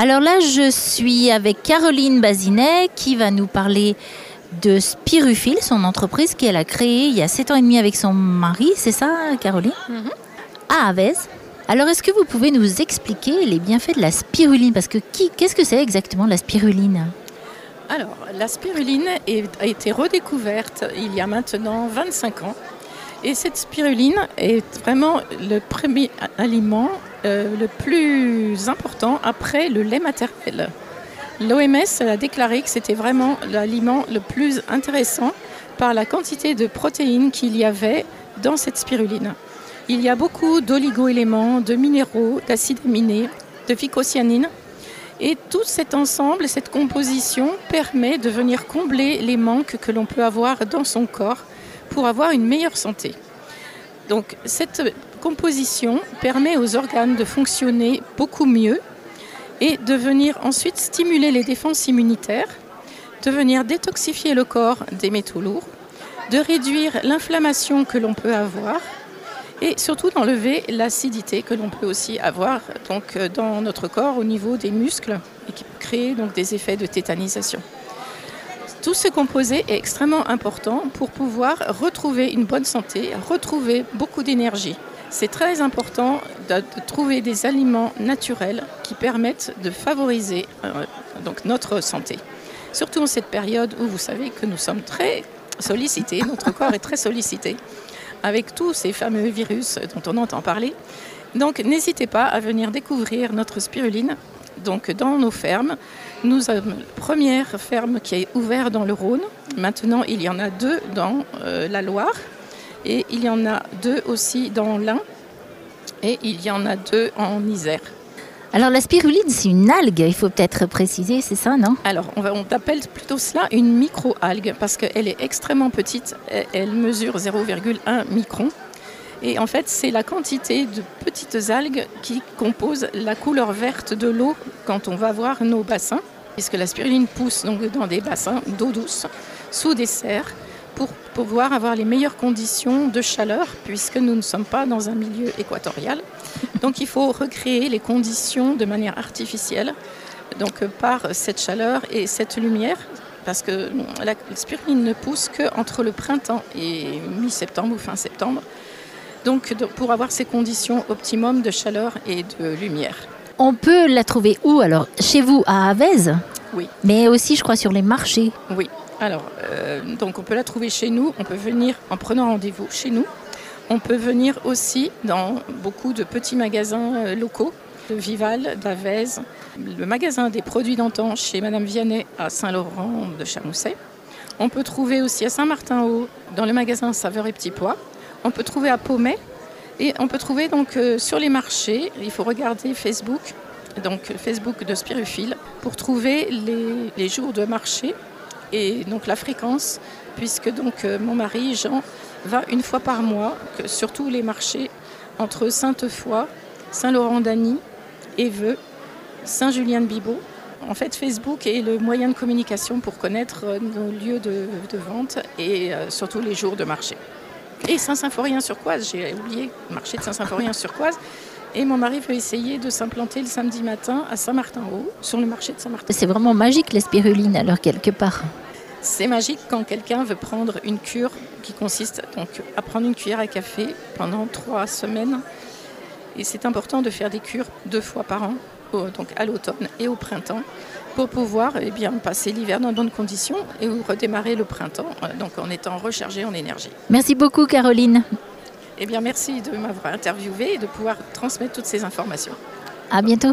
Alors là, je suis avec Caroline Bazinet qui va nous parler de Spiruphile, son entreprise qu'elle a créée il y a 7 ans et demi avec son mari, c'est ça Caroline À Avez. Alors est-ce que vous pouvez nous expliquer les bienfaits de la spiruline? Parce que qui, qu'est-ce que c'est exactement la spiruline? Alors, la spiruline a été redécouverte il y a maintenant 25 ans. Et cette spiruline est vraiment le premier aliment euh, le plus important après le lait maternel. L'OMS a déclaré que c'était vraiment l'aliment le plus intéressant par la quantité de protéines qu'il y avait dans cette spiruline. Il y a beaucoup d'oligo-éléments, de minéraux, d'acides aminés, de phycocyanines. Et tout cet ensemble, cette composition permet de venir combler les manques que l'on peut avoir dans son corps pour avoir une meilleure santé. Donc cette composition permet aux organes de fonctionner beaucoup mieux et de venir ensuite stimuler les défenses immunitaires, de venir détoxifier le corps des métaux lourds, de réduire l'inflammation que l'on peut avoir et surtout d'enlever l'acidité que l'on peut aussi avoir donc, euh, dans notre corps au niveau des muscles et qui peut créer donc, des effets de tétanisation. Tout ce composé est extrêmement important pour pouvoir retrouver une bonne santé, retrouver beaucoup d'énergie. C'est très important de, trouver des aliments naturels qui permettent de favoriser euh, donc notre santé. Surtout en cette période où vous savez que nous sommes très sollicités, notre corps est très sollicité avec tous ces fameux virus dont on entend parler. Donc n'hésitez pas à venir découvrir notre spiruline donc, dans nos fermes. Nous avons la première ferme qui est ouverte dans le Rhône. Maintenant, il y en a deux dans euh, la Loire et il y en a deux aussi dans l'Ain et il y en a deux en Isère. Alors la spiruline, c'est une algue, il faut peut-être préciser, c'est ça, non? Alors, on, va- on appelle plutôt cela une micro-algue parce qu'elle est extrêmement petite. Elle, mesure 0,1 micron. Et en fait, c'est la quantité de petites algues qui composent la couleur verte de l'eau quand on va voir nos bassins. Puisque la spiruline pousse donc dans des bassins d'eau douce, sous des serres, pouvoir avoir les meilleures conditions de chaleur, puisque nous ne sommes pas dans un milieu équatorial. Donc il faut recréer les conditions de manière artificielle donc euh, par cette chaleur et cette lumière, parce que la spiruline ne pousse qu'entre le printemps et mi-septembre ou fin septembre, donc pour avoir ces conditions optimum de chaleur et de lumière. On peut la trouver où alors? Chez vous, à Avez Oui. Mais aussi, je crois, sur les marchés? Oui, alors, euh, donc on peut la trouver chez nous, on peut venir en prenant rendez-vous chez nous. On peut venir aussi dans beaucoup de petits magasins euh, locaux, de Vival, d'Avez, le magasin des produits d'antan chez Madame Vianney à Saint-Laurent de Chamousset. On peut trouver aussi à Saint-Martin-Haut, dans le magasin Saveur et Petits Pois. On peut trouver à Pommet. Et on peut trouver donc euh, sur les marchés, il faut regarder Facebook, donc Facebook de Spiruphile, pour trouver les jours de marché et donc la fréquence, puisque donc euh, mon mari Jean va une fois par mois sur tous les marchés entre Sainte-Foy, Saint-Laurent-d'Agny, Éveux, Saint-Julien-de-Bibot. En fait, Facebook est le moyen de communication pour connaître euh, nos lieux de, vente et euh, surtout les jours de marché. Et Saint-Symphorien-sur-Coise, j'ai oublié marché de Saint-Symphorien-sur-Coise. Et mon mari veut essayer de s'implanter le samedi matin à Saint-Martin-Haut, sur le marché de Saint-Martin. C'est vraiment magique, la spiruline, alors, quelque part. C'est magique quand quelqu'un veut prendre une cure qui consiste donc à prendre une cuillère à café pendant trois semaines. Et c'est important de faire des cures deux fois par an, donc à l'automne et au printemps, pour pouvoir eh bien, passer l'hiver dans de bonnes conditions et redémarrer le printemps, euh, donc en étant rechargé en énergie. Merci beaucoup, Caroline. Eh bien, merci de m'avoir interviewé et de pouvoir transmettre toutes ces informations. À bientôt.